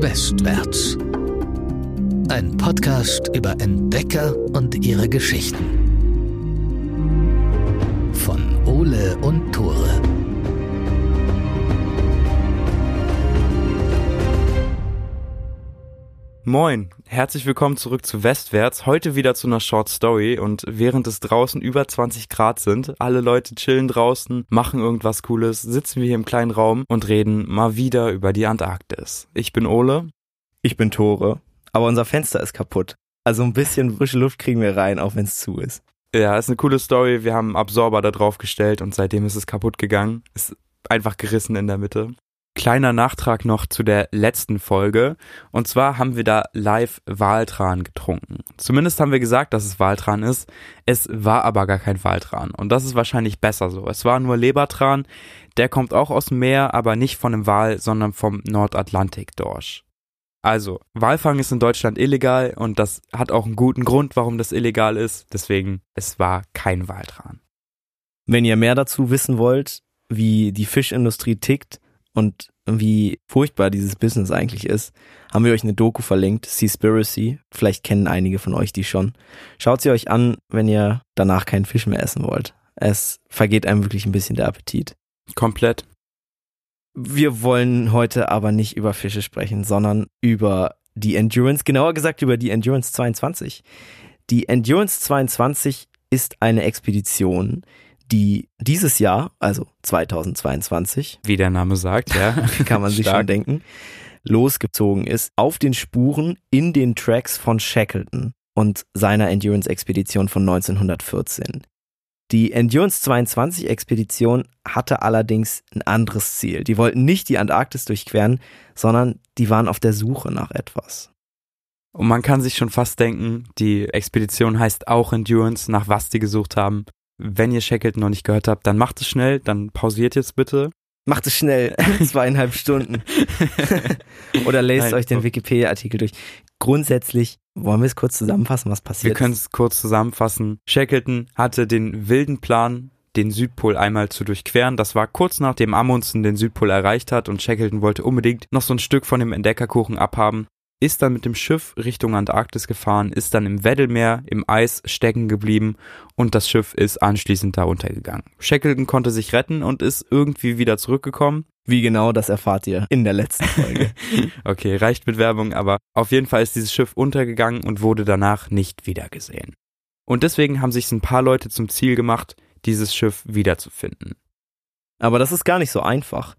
Westwärts. Ein Podcast über Entdecker und ihre Geschichten. Von Ole und Tore. Moin, herzlich willkommen zurück zu Westwärts. Heute wieder zu einer Short Story und während es draußen über 20 Grad sind, alle Leute chillen draußen, machen irgendwas Cooles, sitzen wir hier im kleinen Raum und reden mal wieder über die Antarktis. Ich bin Ole. Ich bin Tore. Aber unser Fenster ist kaputt. Also ein bisschen frische Luft kriegen wir rein, auch wenn es zu ist. Ja, ist eine coole Story. Wir haben einen Absorber da drauf gestellt und seitdem ist es kaputt gegangen. Ist einfach gerissen in der Mitte. Kleiner Nachtrag noch zu der letzten Folge. Und zwar haben wir da live Waltran getrunken. Zumindest haben wir gesagt, dass es Waltran ist. Es war aber gar kein Waltran. Und das ist wahrscheinlich besser so. Es war nur Lebertran. Der kommt auch aus dem Meer, aber nicht von dem Wal, sondern vom Nordatlantik-Dorsch. Also, Walfang ist in Deutschland illegal und das hat auch einen guten Grund, warum das illegal ist. Deswegen, es war kein Waltran. Wenn ihr mehr dazu wissen wollt, wie die Fischindustrie tickt, und wie furchtbar dieses Business eigentlich ist, haben wir euch eine Doku verlinkt, Seaspiracy. Vielleicht kennen einige von euch die schon. Schaut sie euch an, wenn ihr danach keinen Fisch mehr essen wollt. Es vergeht einem wirklich ein bisschen der Appetit. Komplett. Wir wollen heute aber nicht über Fische sprechen, sondern über die Endurance, genauer gesagt über die Endurance 22. Die Endurance 22 ist eine Expedition, die dieses Jahr, also 2022, wie der Name sagt, ja, kann man sich schon denken, losgezogen ist auf den Spuren in den Tracks von Shackleton und seiner Endurance-Expedition von 1914. Die Endurance 22 Expedition hatte allerdings ein anderes Ziel. Die wollten nicht die Antarktis durchqueren, sondern die waren auf der Suche nach etwas. Und man kann sich schon fast denken, die Expedition heißt auch Endurance, nach was die gesucht haben. Wenn ihr Shackleton noch nicht gehört habt, dann macht es schnell, dann pausiert jetzt bitte. Macht es schnell, zweieinhalb Stunden. Oder lest Nein. euch den Wikipedia-Artikel durch. Grundsätzlich wollen wir es kurz zusammenfassen, was passiert. Wir können es kurz zusammenfassen. Shackleton hatte den wilden Plan, den Südpol einmal zu durchqueren. Das war kurz nachdem Amundsen den Südpol erreicht hat und Shackleton wollte unbedingt noch so ein Stück von dem Entdeckerkuchen abhaben ist dann mit dem Schiff Richtung Antarktis gefahren, ist dann im Weddellmeer im Eis stecken geblieben und das Schiff ist anschließend da untergegangen. Shackleton konnte sich retten und ist irgendwie wieder zurückgekommen. Wie genau, das erfahrt ihr in der letzten Folge. okay, reicht mit Werbung, aber auf jeden Fall ist dieses Schiff untergegangen und wurde danach nicht wiedergesehen. Und deswegen haben sich ein paar Leute zum Ziel gemacht, dieses Schiff wiederzufinden. Aber das ist gar nicht so einfach.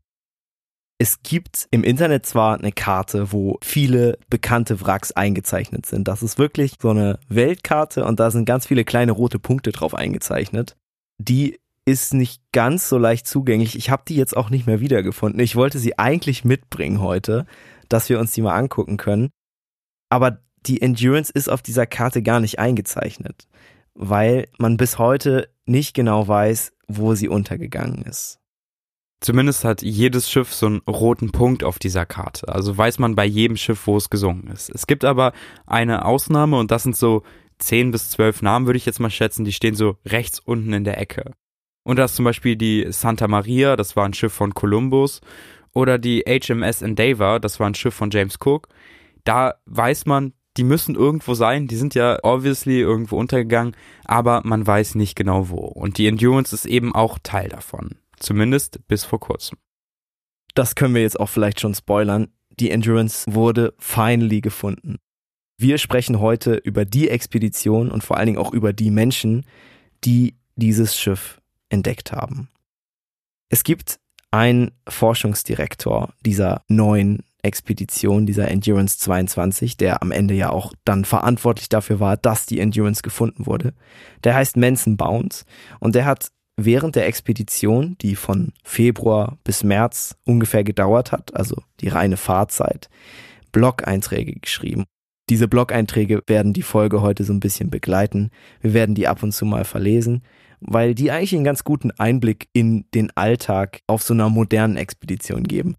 Es gibt im Internet zwar eine Karte, wo viele bekannte Wracks eingezeichnet sind. Das ist wirklich so eine Weltkarte und da sind ganz viele kleine rote Punkte drauf eingezeichnet. Die ist nicht ganz so leicht zugänglich. Ich habe die jetzt auch nicht mehr wiedergefunden. Ich wollte sie eigentlich mitbringen heute, dass wir uns die mal angucken können. Aber die Endurance ist auf dieser Karte gar nicht eingezeichnet, weil man bis heute nicht genau weiß, wo sie untergegangen ist. Zumindest hat jedes Schiff so einen roten Punkt auf dieser Karte. Also weiß man bei jedem Schiff, wo es gesungen ist. Es gibt aber eine Ausnahme und das sind so zehn bis zwölf Namen, würde ich jetzt mal schätzen, die stehen so rechts unten in der Ecke. Und da ist zum Beispiel die Santa Maria, das war ein Schiff von Columbus, oder die HMS Endeavour, das war ein Schiff von James Cook. Da weiß man, die müssen irgendwo sein, die sind ja obviously irgendwo untergegangen, aber man weiß nicht genau wo. Und die Endurance ist eben auch Teil davon. Zumindest bis vor kurzem. Das können wir jetzt auch vielleicht schon spoilern. Die Endurance wurde finally gefunden. Wir sprechen heute über die Expedition und vor allen Dingen auch über die Menschen, die dieses Schiff entdeckt haben. Es gibt einen Forschungsdirektor dieser neuen Expedition, dieser Endurance 22, der am Ende ja auch dann verantwortlich dafür war, dass die Endurance gefunden wurde. Der heißt Manson Bounds und der hat während der Expedition, die von Februar bis März ungefähr gedauert hat, also die reine Fahrzeit, Blog-Einträge geschrieben. Diese Blog-Einträge werden die Folge heute so ein bisschen begleiten. Wir werden die ab und zu mal verlesen, weil die eigentlich einen ganz guten Einblick in den Alltag auf so einer modernen Expedition geben.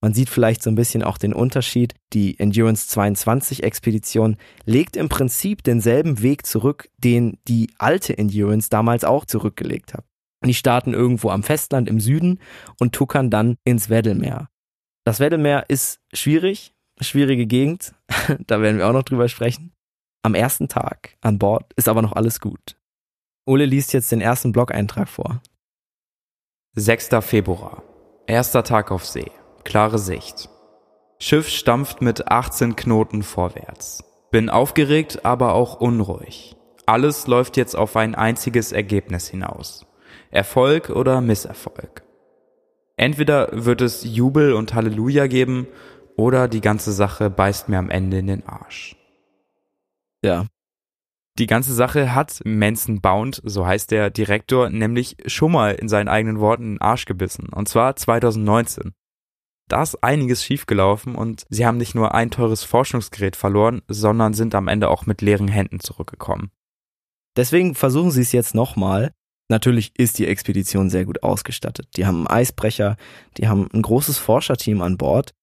Man sieht vielleicht so ein bisschen auch den Unterschied. Die Endurance 22 Expedition legt im Prinzip denselben Weg zurück, den die alte Endurance damals auch zurückgelegt hat. Die starten irgendwo am Festland im Süden und tuckern dann ins Weddellmeer. Das Weddellmeer ist schwierig, schwierige Gegend. da werden wir auch noch drüber sprechen. Am ersten Tag an Bord ist aber noch alles gut. Ole liest jetzt den ersten Blog-Eintrag vor. 6. Februar. Erster Tag auf See. Klare Sicht. Schiff stampft mit 18 Knoten vorwärts. Bin aufgeregt, aber auch unruhig. Alles läuft jetzt auf ein einziges Ergebnis hinaus. Erfolg oder Misserfolg. Entweder wird es Jubel und Halleluja geben, oder die ganze Sache beißt mir am Ende in den Arsch. Ja. Die ganze Sache hat Manson Bound, so heißt der Direktor, nämlich schon mal in seinen eigenen Worten in den Arsch gebissen. Und zwar 2019. Da ist einiges schiefgelaufen und sie haben nicht nur ein teures Forschungsgerät verloren, sondern sind am Ende auch mit leeren Händen zurückgekommen. Deswegen versuchen sie es jetzt nochmal. Natürlich ist die Expedition sehr gut ausgestattet. Die haben einen Eisbrecher, die haben ein großes Forscherteam an Bord.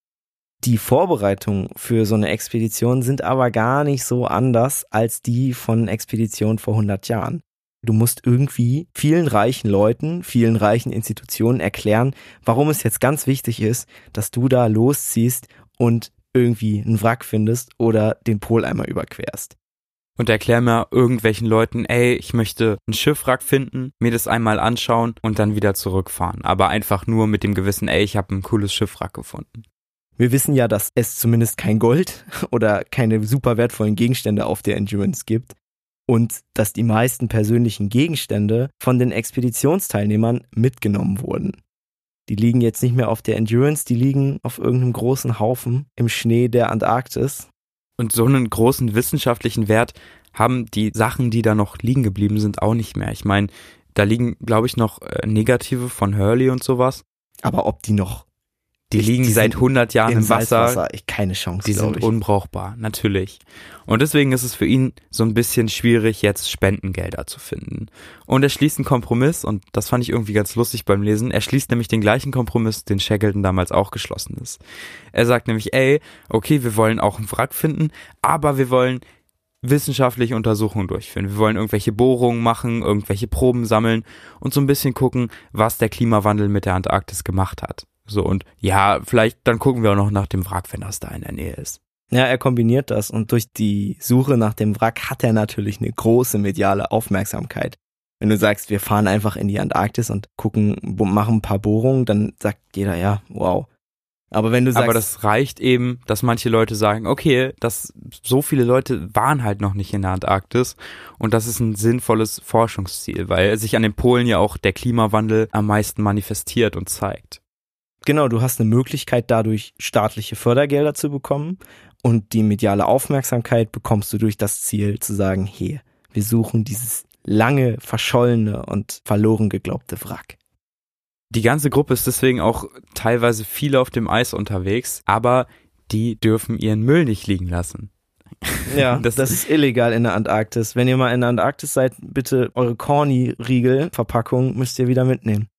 Die Vorbereitungen für so eine Expedition sind aber gar nicht so anders als die von Expeditionen vor 100 Jahren. Du musst irgendwie vielen reichen Leuten, vielen reichen Institutionen erklären, warum es jetzt ganz wichtig ist, dass du da losziehst und irgendwie einen Wrack findest oder den Pol einmal überquerst und erklär mir irgendwelchen Leuten, ey, ich möchte ein Schiffwrack finden, mir das einmal anschauen und dann wieder zurückfahren. Aber einfach nur mit dem Gewissen, ey, ich habe ein cooles Schiffwrack gefunden. Wir wissen ja, dass es zumindest kein Gold oder keine super wertvollen Gegenstände auf der Endurance gibt und dass die meisten persönlichen Gegenstände von den Expeditionsteilnehmern mitgenommen wurden. Die liegen jetzt nicht mehr auf der Endurance, die liegen auf irgendeinem großen Haufen im Schnee der Antarktis und so einen großen wissenschaftlichen Wert haben die Sachen, die da noch liegen geblieben sind, auch nicht mehr. Ich meine, da liegen, glaube ich, noch äh, Negative von Hurley und sowas. Aber ob die noch die liegen die seit 100 Jahren im Wasser. keine Chance. Die sind ich. unbrauchbar, natürlich. Und deswegen ist es für ihn so ein bisschen schwierig, jetzt Spendengelder zu finden. Und er schließt einen Kompromiss, und das fand ich irgendwie ganz lustig beim Lesen. Er schließt nämlich den gleichen Kompromiss, den Shackleton damals auch geschlossen ist. Er sagt nämlich, ey, okay, wir wollen auch einen Wrack finden, aber wir wollen wissenschaftliche Untersuchungen durchführen. Wir wollen irgendwelche Bohrungen machen, irgendwelche Proben sammeln und so ein bisschen gucken, was der Klimawandel mit der Antarktis gemacht hat. So und ja, vielleicht dann gucken wir auch noch nach dem Wrack, wenn das da in der Nähe ist. Ja, er kombiniert das und durch die Suche nach dem Wrack hat er natürlich eine große mediale Aufmerksamkeit. Wenn du sagst, wir fahren einfach in die Antarktis und gucken, machen ein paar Bohrungen, dann sagt jeder, ja, wow. Aber wenn du sagst. Aber das reicht eben, dass manche Leute sagen, okay, dass so viele Leute waren halt noch nicht in der Antarktis und das ist ein sinnvolles Forschungsziel, weil sich an den Polen ja auch der Klimawandel am meisten manifestiert und zeigt. Genau, du hast eine Möglichkeit, dadurch staatliche Fördergelder zu bekommen und die mediale Aufmerksamkeit bekommst du durch das Ziel zu sagen, hey, wir suchen dieses lange verschollene und verloren geglaubte Wrack. Die ganze Gruppe ist deswegen auch teilweise viele auf dem Eis unterwegs, aber die dürfen ihren Müll nicht liegen lassen. Ja, das, das, ist illegal in der Antarktis. Wenn ihr mal in der Antarktis seid, bitte eure Corny-Riegel-Verpackung müsst ihr wieder mitnehmen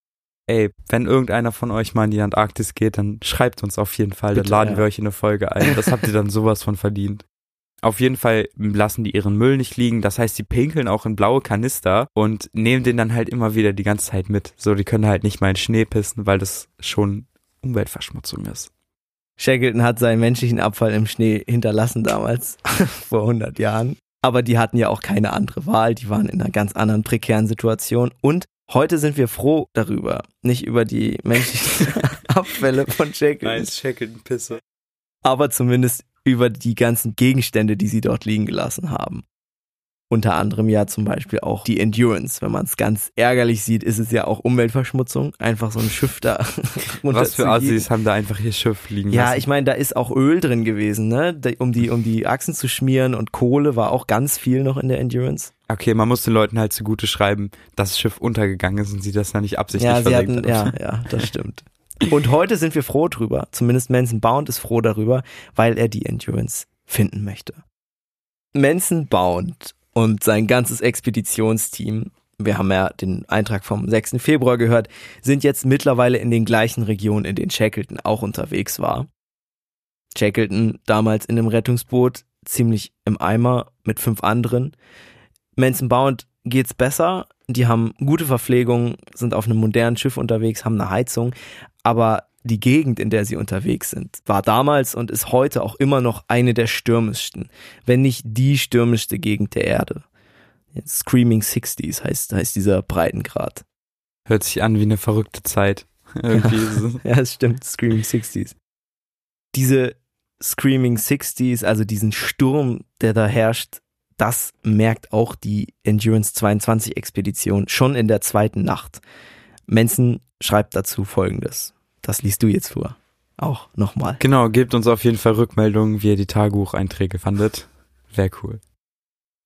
ey, wenn irgendeiner von euch mal in die Antarktis geht, dann schreibt uns auf jeden Fall. Bitte, dann laden ja. wir euch in eine Folge ein. Das habt ihr dann sowas von verdient. Auf jeden Fall lassen die ihren Müll nicht liegen. Das heißt, die pinkeln auch in blaue Kanister und nehmen den dann halt immer wieder die ganze Zeit mit. So, die können halt nicht mal in Schnee pissen, weil das schon Umweltverschmutzung ist. Shackleton hat seinen menschlichen Abfall im Schnee hinterlassen damals, vor 100 Jahren. Aber die hatten ja auch keine andere Wahl. Die waren in einer ganz anderen prekären Situation. Und Heute sind wir froh darüber, nicht über die menschlichen Abfälle von Shackleton. Nein, Shackleton-Pisse. Aber zumindest über die ganzen Gegenstände, die sie dort liegen gelassen haben. Unter anderem ja zum Beispiel auch die Endurance. Wenn man es ganz ärgerlich sieht, ist es ja auch Umweltverschmutzung. Einfach so ein Schiff da. Was für Assis haben da einfach ihr Schiff liegen ja, lassen? Ja, ich meine, da ist auch Öl drin gewesen, ne? Um die, um die Achsen zu schmieren und Kohle war auch ganz viel noch in der Endurance. Okay, man muss den Leuten halt zugute schreiben, dass das Schiff untergegangen ist und sie das ja nicht absichtlich ja, sie hatten, Ja, ja, das stimmt. Und heute sind wir froh drüber. Zumindest Manson Bound ist froh darüber, weil er die Endurance finden möchte. Manson Bound und sein ganzes Expeditionsteam, wir haben ja den Eintrag vom 6. Februar gehört, sind jetzt mittlerweile in den gleichen Regionen, in denen Shackleton auch unterwegs war. Shackleton damals in einem Rettungsboot, ziemlich im Eimer mit fünf anderen. Manson Bound geht's besser. Die haben gute Verpflegung, sind auf einem modernen Schiff unterwegs, haben eine Heizung. Aber die Gegend, in der sie unterwegs sind, war damals und ist heute auch immer noch eine der stürmischsten, wenn nicht die stürmischste Gegend der Erde. Screaming Sixties heißt, heißt dieser Breitengrad. Hört sich an wie eine verrückte Zeit. Ja, es stimmt, Screaming Sixties. Diese Screaming Sixties, also diesen Sturm, der da herrscht, das merkt auch die Endurance 22 Expedition schon in der zweiten Nacht. Manson schreibt dazu folgendes. Das liest du jetzt vor. Auch nochmal. Genau, gebt uns auf jeden Fall Rückmeldungen, wie ihr die Tagebucheinträge fandet. Wäre cool.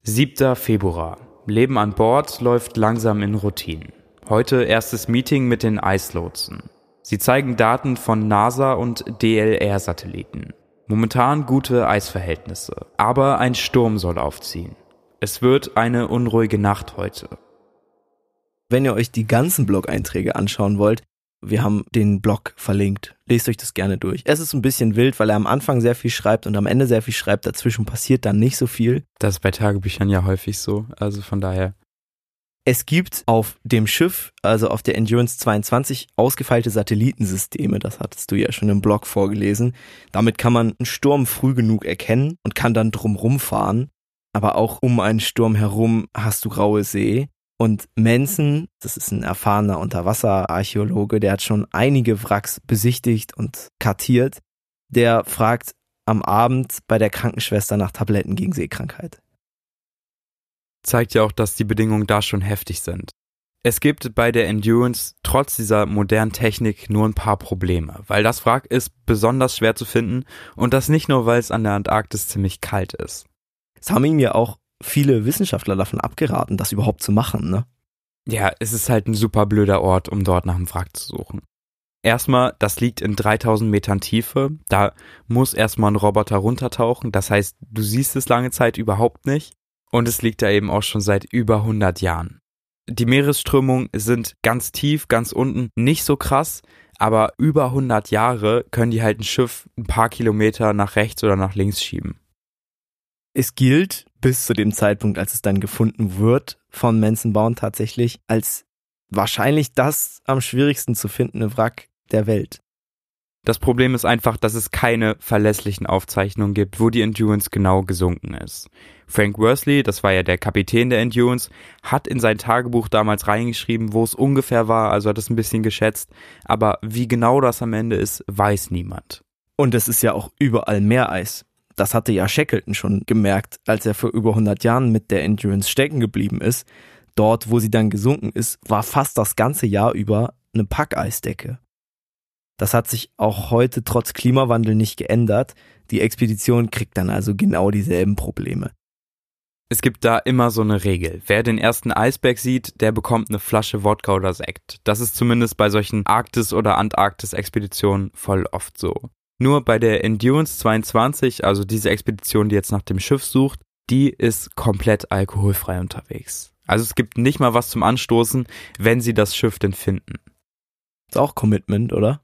7. Februar. Leben an Bord läuft langsam in Routinen. Heute erstes Meeting mit den Eislotsen. Sie zeigen Daten von NASA und DLR-Satelliten. Momentan gute Eisverhältnisse, aber ein Sturm soll aufziehen. Es wird eine unruhige Nacht heute. Wenn ihr euch die ganzen Blog-Einträge anschauen wollt, wir haben den Blog verlinkt. Lest euch das gerne durch. Es ist ein bisschen wild, weil er am Anfang sehr viel schreibt und am Ende sehr viel schreibt. Dazwischen passiert dann nicht so viel. Das ist bei Tagebüchern ja häufig so. Also von daher. Es gibt auf dem Schiff, also auf der Endurance 22, ausgefeilte Satellitensysteme. Das hattest du ja schon im Blog vorgelesen. Damit kann man einen Sturm früh genug erkennen und kann dann drumrum fahren. Aber auch um einen Sturm herum hast du graue See. Und Manson, das ist ein erfahrener Unterwasserarchäologe, der hat schon einige Wracks besichtigt und kartiert. Der fragt am Abend bei der Krankenschwester nach Tabletten gegen Seekrankheit zeigt ja auch, dass die Bedingungen da schon heftig sind. Es gibt bei der Endurance trotz dieser modernen Technik nur ein paar Probleme, weil das Wrack ist besonders schwer zu finden und das nicht nur, weil es an der Antarktis ziemlich kalt ist. Es haben ihm ja auch viele Wissenschaftler davon abgeraten, das überhaupt zu machen, ne? Ja, es ist halt ein super blöder Ort, um dort nach einem Wrack zu suchen. Erstmal, das liegt in 3000 Metern Tiefe. Da muss erstmal ein Roboter runtertauchen. Das heißt, du siehst es lange Zeit überhaupt nicht. Und es liegt da eben auch schon seit über 100 Jahren. Die Meeresströmungen sind ganz tief, ganz unten, nicht so krass, aber über 100 Jahre können die halt ein Schiff ein paar Kilometer nach rechts oder nach links schieben. Es gilt bis zu dem Zeitpunkt, als es dann gefunden wird von Manson Bound tatsächlich als wahrscheinlich das am schwierigsten zu findende Wrack der Welt. Das Problem ist einfach, dass es keine verlässlichen Aufzeichnungen gibt, wo die Endurance genau gesunken ist. Frank Worsley, das war ja der Kapitän der Endurance, hat in sein Tagebuch damals reingeschrieben, wo es ungefähr war, also hat es ein bisschen geschätzt, aber wie genau das am Ende ist, weiß niemand. Und es ist ja auch überall Meereis. Das hatte ja Shackleton schon gemerkt, als er vor über 100 Jahren mit der Endurance stecken geblieben ist. Dort, wo sie dann gesunken ist, war fast das ganze Jahr über eine Packeisdecke. Das hat sich auch heute trotz Klimawandel nicht geändert. Die Expedition kriegt dann also genau dieselben Probleme. Es gibt da immer so eine Regel. Wer den ersten Eisberg sieht, der bekommt eine Flasche Wodka oder Sekt. Das ist zumindest bei solchen Arktis- oder Antarktis-Expeditionen voll oft so. Nur bei der Endurance 22, also diese Expedition, die jetzt nach dem Schiff sucht, die ist komplett alkoholfrei unterwegs. Also es gibt nicht mal was zum Anstoßen, wenn sie das Schiff denn finden. Ist auch Commitment, oder?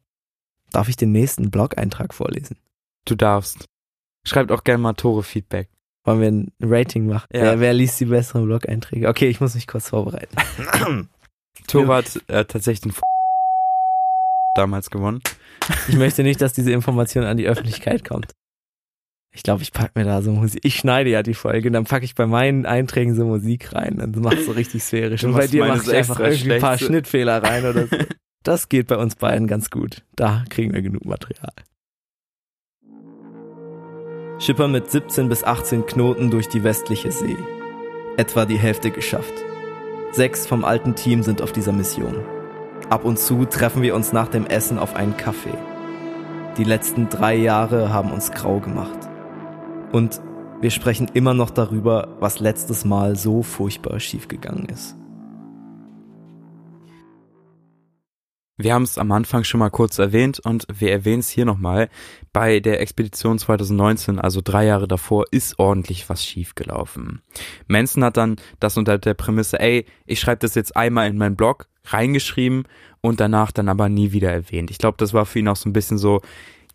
Darf ich den nächsten Blog-Eintrag vorlesen? Du darfst. Schreibt auch gerne mal Tore-Feedback. Wollen wir ein Rating machen? Ja. Wer, wer liest die besseren Blog-Einträge? Okay, ich muss mich kurz vorbereiten. Tore hat äh, tatsächlich den damals gewonnen. Ich möchte nicht, dass diese Information an die Öffentlichkeit kommt. Ich glaube, ich packe mir da so Musik. Ich schneide ja die Folge und dann packe ich bei meinen Einträgen so Musik rein. Dann macht es so richtig sphärisch. Und bei dir mache ich einfach irgendwie ein paar Schnittfehler rein oder so. Das geht bei uns beiden ganz gut. Da kriegen wir genug Material. Schipper mit 17 bis 18 Knoten durch die westliche See. Etwa die Hälfte geschafft. Sechs vom alten Team sind auf dieser Mission. Ab und zu treffen wir uns nach dem Essen auf einen Kaffee. Die letzten drei Jahre haben uns grau gemacht. Und wir sprechen immer noch darüber, was letztes Mal so furchtbar schiefgegangen ist. Wir haben es am Anfang schon mal kurz erwähnt und wir erwähnen es hier nochmal. Bei der Expedition 2019, also drei Jahre davor, ist ordentlich was schiefgelaufen. Manson hat dann das unter der Prämisse, ey, ich schreibe das jetzt einmal in meinen Blog reingeschrieben und danach dann aber nie wieder erwähnt. Ich glaube, das war für ihn auch so ein bisschen so,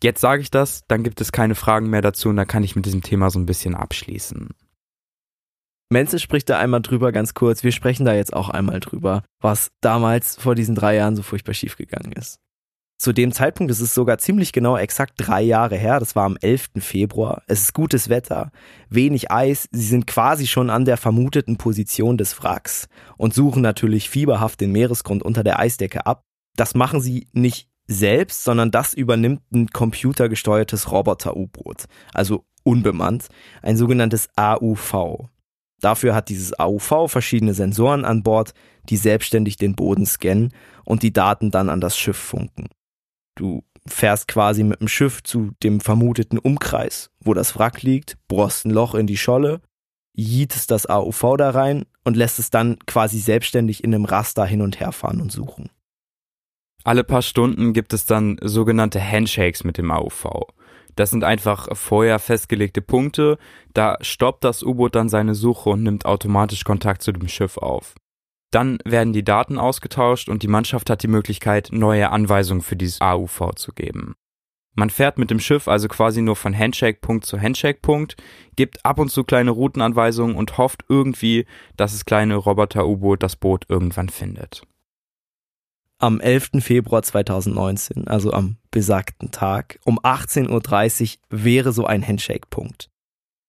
jetzt sage ich das, dann gibt es keine Fragen mehr dazu und dann kann ich mit diesem Thema so ein bisschen abschließen. Menzel spricht da einmal drüber, ganz kurz. Wir sprechen da jetzt auch einmal drüber, was damals vor diesen drei Jahren so furchtbar schiefgegangen ist. Zu dem Zeitpunkt ist es sogar ziemlich genau exakt drei Jahre her. Das war am 11. Februar. Es ist gutes Wetter, wenig Eis. Sie sind quasi schon an der vermuteten Position des Wracks und suchen natürlich fieberhaft den Meeresgrund unter der Eisdecke ab. Das machen sie nicht selbst, sondern das übernimmt ein computergesteuertes Roboter-U-Boot, also unbemannt, ein sogenanntes AUV. Dafür hat dieses AUV verschiedene Sensoren an Bord, die selbstständig den Boden scannen und die Daten dann an das Schiff funken. Du fährst quasi mit dem Schiff zu dem vermuteten Umkreis, wo das Wrack liegt, bohrst ein Loch in die Scholle, jietest das AUV da rein und lässt es dann quasi selbstständig in einem Raster hin und her fahren und suchen. Alle paar Stunden gibt es dann sogenannte Handshakes mit dem AUV. Das sind einfach vorher festgelegte Punkte, da stoppt das U-Boot dann seine Suche und nimmt automatisch Kontakt zu dem Schiff auf. Dann werden die Daten ausgetauscht und die Mannschaft hat die Möglichkeit, neue Anweisungen für dieses AUV zu geben. Man fährt mit dem Schiff also quasi nur von Handshake-Punkt zu Handshake-Punkt, gibt ab und zu kleine Routenanweisungen und hofft irgendwie, dass das kleine Roboter-U-Boot das Boot irgendwann findet. Am 11. Februar 2019, also am besagten Tag, um 18.30 Uhr wäre so ein Handshake-Punkt.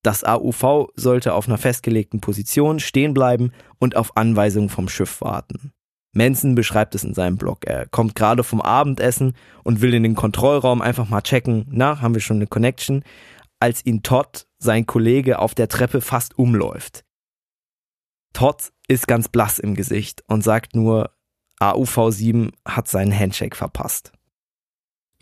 Das AUV sollte auf einer festgelegten Position stehen bleiben und auf Anweisungen vom Schiff warten. Manson beschreibt es in seinem Blog. Er kommt gerade vom Abendessen und will in den Kontrollraum einfach mal checken, na, haben wir schon eine Connection, als ihn Todd, sein Kollege, auf der Treppe fast umläuft. Todd ist ganz blass im Gesicht und sagt nur, AUV7 hat seinen Handshake verpasst.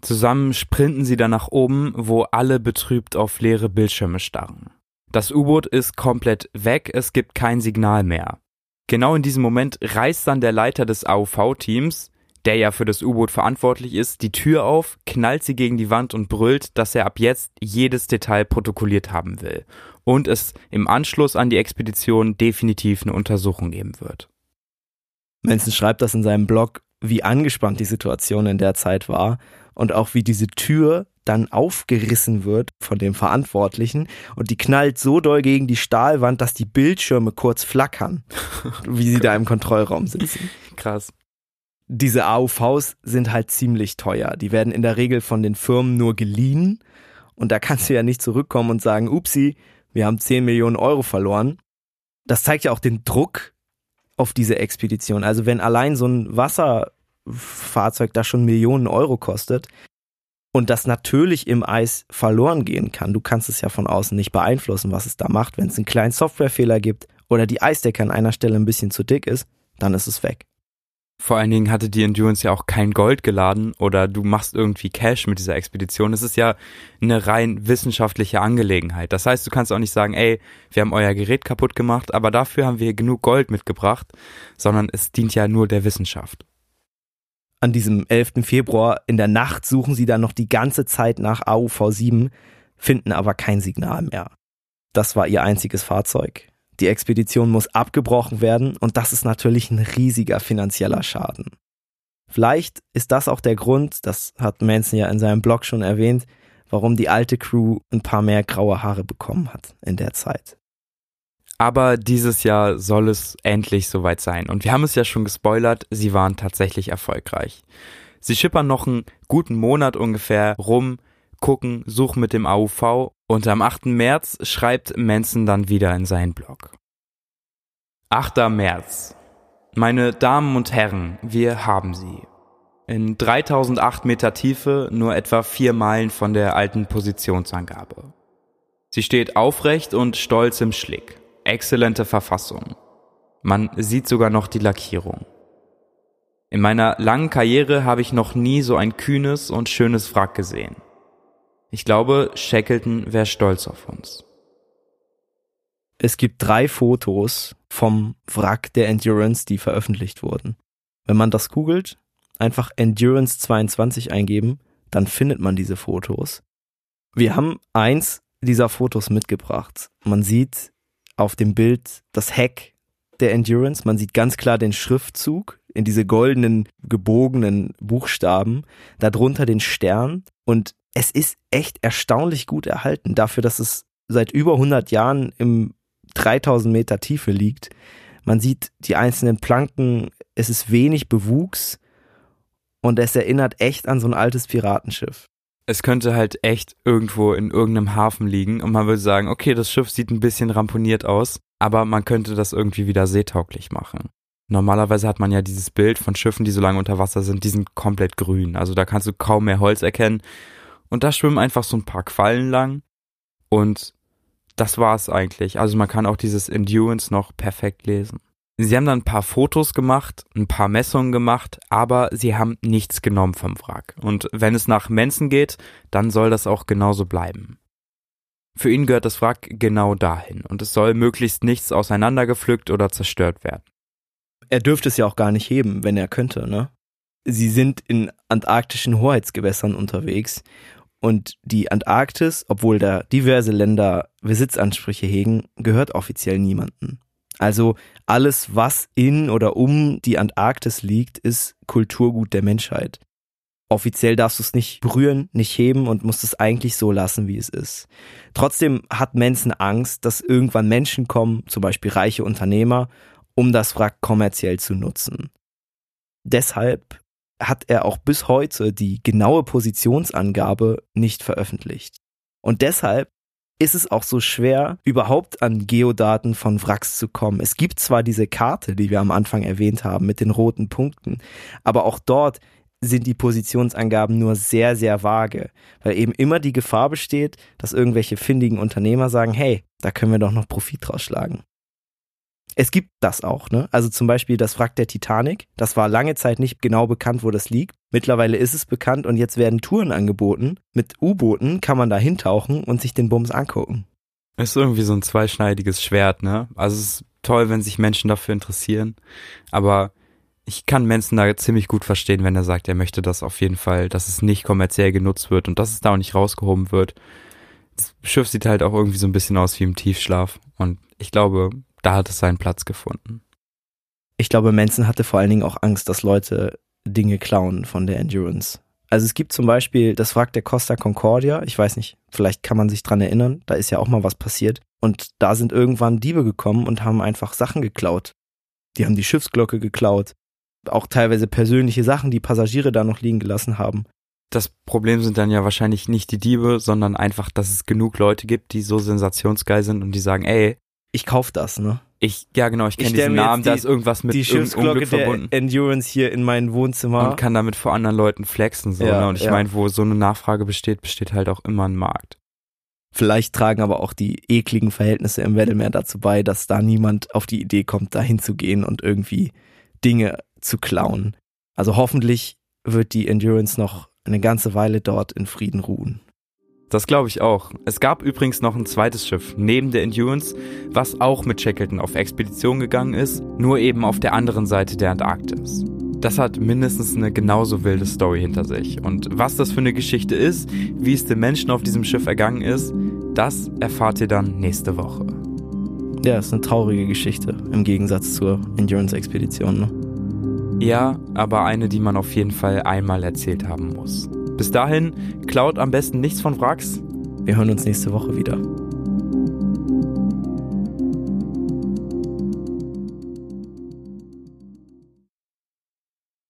Zusammen sprinten sie dann nach oben, wo alle betrübt auf leere Bildschirme starren. Das U-Boot ist komplett weg, es gibt kein Signal mehr. Genau in diesem Moment reißt dann der Leiter des AUV-Teams, der ja für das U-Boot verantwortlich ist, die Tür auf, knallt sie gegen die Wand und brüllt, dass er ab jetzt jedes Detail protokolliert haben will und es im Anschluss an die Expedition definitiv eine Untersuchung geben wird. Manson schreibt das in seinem Blog, wie angespannt die Situation in der Zeit war und auch wie diese Tür dann aufgerissen wird von dem Verantwortlichen und die knallt so doll gegen die Stahlwand, dass die Bildschirme kurz flackern, wie sie da im Kontrollraum sitzen. Krass. Diese AUVs sind halt ziemlich teuer. Die werden in der Regel von den Firmen nur geliehen und da kannst du ja nicht zurückkommen und sagen, upsi, wir haben 10 Millionen Euro verloren. Das zeigt ja auch den Druck auf diese Expedition. Also wenn allein so ein Wasser Fahrzeug das schon Millionen Euro kostet und das natürlich im Eis verloren gehen kann. Du kannst es ja von außen nicht beeinflussen, was es da macht. Wenn es einen kleinen Softwarefehler gibt oder die Eisdecke an einer Stelle ein bisschen zu dick ist, dann ist es weg. Vor allen Dingen hatte die Endurance ja auch kein Gold geladen oder du machst irgendwie Cash mit dieser Expedition. Es ist ja eine rein wissenschaftliche Angelegenheit. Das heißt, du kannst auch nicht sagen, ey, wir haben euer Gerät kaputt gemacht, aber dafür haben wir genug Gold mitgebracht, sondern es dient ja nur der Wissenschaft an diesem 11. Februar in der Nacht suchen sie dann noch die ganze Zeit nach AUV7, finden aber kein Signal mehr. Das war ihr einziges Fahrzeug. Die Expedition muss abgebrochen werden und das ist natürlich ein riesiger finanzieller Schaden. Vielleicht ist das auch der Grund, das hat Manson ja in seinem Blog schon erwähnt, warum die alte Crew ein paar mehr graue Haare bekommen hat in der Zeit. Aber dieses Jahr soll es endlich soweit sein. Und wir haben es ja schon gespoilert, sie waren tatsächlich erfolgreich. Sie schippern noch einen guten Monat ungefähr rum, gucken, suchen mit dem AUV und am 8. März schreibt Manson dann wieder in seinen Blog. 8. März. Meine Damen und Herren, wir haben sie. In 3008 Meter Tiefe, nur etwa vier Meilen von der alten Positionsangabe. Sie steht aufrecht und stolz im Schlick exzellente Verfassung. Man sieht sogar noch die Lackierung. In meiner langen Karriere habe ich noch nie so ein kühnes und schönes Wrack gesehen. Ich glaube, Shackleton wäre stolz auf uns. Es gibt drei Fotos vom Wrack der Endurance, die veröffentlicht wurden. Wenn man das googelt, einfach Endurance 22 eingeben, dann findet man diese Fotos. Wir haben eins dieser Fotos mitgebracht. Man sieht auf dem Bild das Heck der Endurance. Man sieht ganz klar den Schriftzug in diese goldenen, gebogenen Buchstaben, darunter den Stern und es ist echt erstaunlich gut erhalten dafür, dass es seit über 100 Jahren im 3000 Meter Tiefe liegt. Man sieht die einzelnen Planken, es ist wenig Bewuchs Und es erinnert echt an so ein altes Piratenschiff. Es könnte halt echt irgendwo in irgendeinem Hafen liegen und man würde sagen, okay, das Schiff sieht ein bisschen ramponiert aus, aber man könnte das irgendwie wieder seetauglich machen. Normalerweise hat man ja dieses Bild von Schiffen, die so lange unter Wasser sind, die sind komplett grün. Also da kannst du kaum mehr Holz erkennen. Und da schwimmen einfach so ein paar Quallen lang. Und das war's eigentlich. Also man kann auch dieses Endurance noch perfekt lesen. Sie haben dann ein paar Fotos gemacht, ein paar Messungen gemacht, aber sie haben nichts genommen vom Wrack. Und wenn es nach Mensen geht, dann soll das auch genauso bleiben. Für ihn gehört das Wrack genau dahin und es soll möglichst nichts auseinandergepflückt oder zerstört werden. Er dürfte es ja auch gar nicht heben, wenn er könnte, ne? Sie sind in antarktischen Hoheitsgewässern unterwegs und die Antarktis, obwohl da diverse Länder Besitzansprüche hegen, gehört offiziell niemanden. Also alles, was in oder um die Antarktis liegt, ist Kulturgut der Menschheit. Offiziell darfst du es nicht berühren, nicht heben und musst es eigentlich so lassen, wie es ist. Trotzdem hat Manson Angst, dass irgendwann Menschen kommen, zum Beispiel reiche Unternehmer, um das Wrack kommerziell zu nutzen. Deshalb hat er auch bis heute die genaue Positionsangabe nicht veröffentlicht. Und deshalb ist es auch so schwer, überhaupt an Geodaten von Wracks zu kommen. Es gibt zwar diese Karte, die wir am Anfang erwähnt haben, mit den roten Punkten, aber auch dort sind die Positionsangaben nur sehr, sehr vage, weil eben immer die Gefahr besteht, dass irgendwelche findigen Unternehmer sagen, hey, da können wir doch noch Profit draus schlagen. Es gibt das auch, ne? Also zum Beispiel das Wrack der Titanic. Das war lange Zeit nicht genau bekannt, wo das liegt. Mittlerweile ist es bekannt und jetzt werden Touren angeboten. Mit U-Booten kann man da hintauchen und sich den Bums angucken. Ist irgendwie so ein zweischneidiges Schwert, ne? Also es ist toll, wenn sich Menschen dafür interessieren. Aber ich kann Mensen da ziemlich gut verstehen, wenn er sagt, er möchte das auf jeden Fall, dass es nicht kommerziell genutzt wird und dass es da auch nicht rausgehoben wird. Das Schiff sieht halt auch irgendwie so ein bisschen aus wie im Tiefschlaf. Und ich glaube, da hat es seinen Platz gefunden. Ich glaube, Manson hatte vor allen Dingen auch Angst, dass Leute Dinge klauen von der Endurance. Also es gibt zum Beispiel das Wrack der Costa Concordia. Ich weiß nicht, vielleicht kann man sich dran erinnern. Da ist ja auch mal was passiert. Und da sind irgendwann Diebe gekommen und haben einfach Sachen geklaut. Die haben die Schiffsglocke geklaut. Auch teilweise persönliche Sachen, die Passagiere da noch liegen gelassen haben. Das Problem sind dann ja wahrscheinlich nicht die Diebe, sondern einfach, dass es genug Leute gibt, die so sensationsgeil sind und die sagen, ey, ich kauf das, ne? Ich, ja genau, ich kenne diesen Namen, die, da ist irgendwas mit die Schiffsglocke Unglück verbunden. Der Endurance hier in mein Wohnzimmer. Und kann damit vor anderen Leuten flexen, so, ja, ne? Und ich ja. meine, wo so eine Nachfrage besteht, besteht halt auch immer ein Markt. Vielleicht tragen aber auch die ekligen Verhältnisse im Weddellmeer dazu bei, dass da niemand auf die Idee kommt, da hinzugehen und irgendwie Dinge zu klauen. Also hoffentlich wird die Endurance noch eine ganze Weile dort in Frieden ruhen. Das glaube ich auch. Es gab übrigens noch ein zweites Schiff neben der Endurance, was auch mit Shackleton auf Expedition gegangen ist, nur eben auf der anderen Seite der Antarktis. Das hat mindestens eine genauso wilde Story hinter sich. Und was das für eine Geschichte ist, wie es den Menschen auf diesem Schiff ergangen ist, das erfahrt ihr dann nächste Woche. Ja, ist eine traurige Geschichte im Gegensatz zur Endurance-Expedition. Ne? Ja, aber eine, die man auf jeden Fall einmal erzählt haben muss. Bis dahin, klaut am besten nichts von Wracks. Wir hören uns nächste Woche wieder.